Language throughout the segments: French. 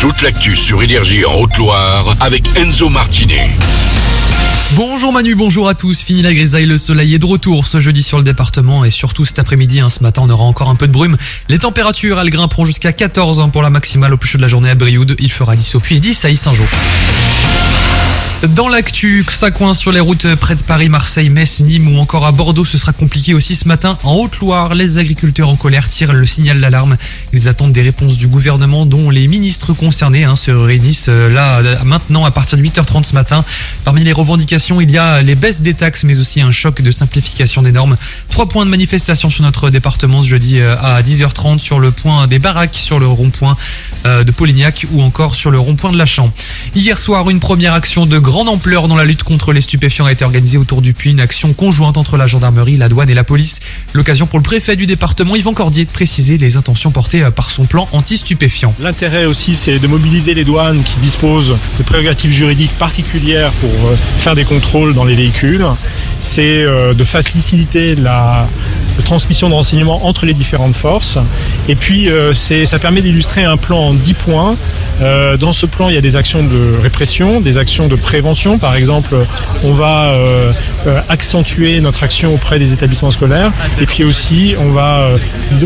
toute l'actu sur Énergie en Haute-Loire avec Enzo Martinet. Bonjour Manu, bonjour à tous. Fini la grisaille, le soleil est de retour ce jeudi sur le département et surtout cet après-midi. hein, ce matin, on aura encore un peu de brume. Les températures, elles grimperont jusqu'à 14 hein, pour la maximale au plus chaud de la journée à Brioude. Il fera 10 au Puy et 10 à Issingeau. Dans l'actu, ça coince sur les routes près de Paris, Marseille, Metz, Nîmes ou encore à Bordeaux. Ce sera compliqué aussi ce matin. En Haute-Loire, les agriculteurs en colère tirent le signal d'alarme. Ils attendent des réponses du gouvernement dont les ministres concernés hein, se réunissent euh, là euh, maintenant à partir de 8h30 ce matin. Parmi les revendications, il y a les baisses des taxes mais aussi un choc de simplification des normes. Trois points de manifestation sur notre département ce jeudi euh, à 10h30 sur le point des baraques, sur le rond-point de Polignac ou encore sur le rond-point de Lachamp. Hier soir, une première action de grande ampleur dans la lutte contre les stupéfiants a été organisée autour du puits, une action conjointe entre la gendarmerie, la douane et la police. L'occasion pour le préfet du département, Yvan Cordier, de préciser les intentions portées euh, par son plan anti-stupéfiants. L'intérêt aussi, c'est de mobiliser les douanes qui disposent de prérogatives juridiques particulières pour euh, faire des contrôles dans les véhicules. C'est euh, de faciliter la transmission de renseignements entre les différentes forces. Et puis, euh, ça permet d'illustrer un plan en 10 points. Euh, dans ce plan, il y a des actions de répression, des actions de prévention. Par exemple, on va euh, accentuer notre action auprès des établissements scolaires. Et puis aussi, on va euh,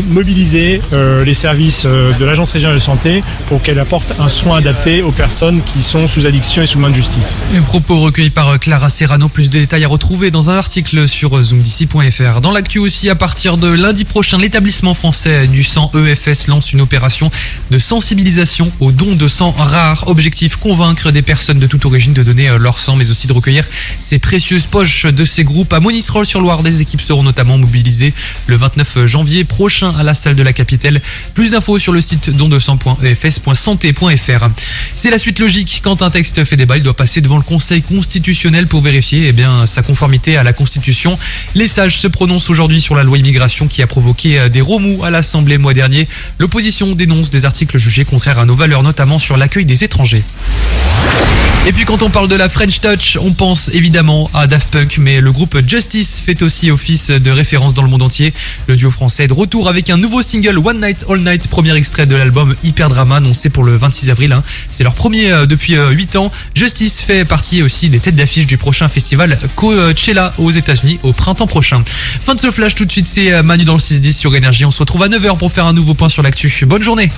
mobiliser euh, les services euh, de l'Agence régionale de santé pour qu'elle apporte un soin adapté aux personnes qui sont sous addiction et sous main de justice. Un propos recueillis par euh, Clara Serrano, plus de détails à retrouver dans un article sur euh, zoomdc.fr. Dans l'actu aussi, à partir de lundi prochain, l'établissement français du sang EFS lance une opération de sensibilisation aux dons de sang rares. Objectif, convaincre des personnes de toute origine de donner euh, leur sang, mais aussi de recueillir ces précieuses poches de ces groupes. À Monistrol-sur-Loire, des équipes seront notamment mobilisées le 29 janvier prochain à la salle de la capitale. Plus d'infos sur le site don200.efs.santé.fr. C'est la suite logique. Quand un texte fait débat, il doit passer devant le Conseil constitutionnel pour vérifier eh sa conformité à la Constitution. Les sages se prononcent aujourd'hui sur la loi immigration qui a provoqué euh, des remous à l'Assemblée mois dernier. L'opposition dénonce des articles jugés contraires à nos valeurs, notamment sur l'accueil des étrangers. Et puis quand on parle de la French Touch, on pense évidemment à Daft Punk, mais le groupe Justice fait aussi office de référence dans le monde entier. Le duo français est de retour avec un nouveau single One Night All Night, premier extrait de l'album Hyper Drama, annoncé pour le 26 avril. hein. C'est leur premier euh, depuis euh, 8 ans. Justice fait partie aussi des têtes d'affiche du prochain festival Coachella aux États-Unis au printemps prochain. Fin de ce flash tout de suite, c'est euh, Manu dans le 6-10 sur Énergie. On se retrouve à 9h pour faire un nouveau point sur l'actu. Bonne journée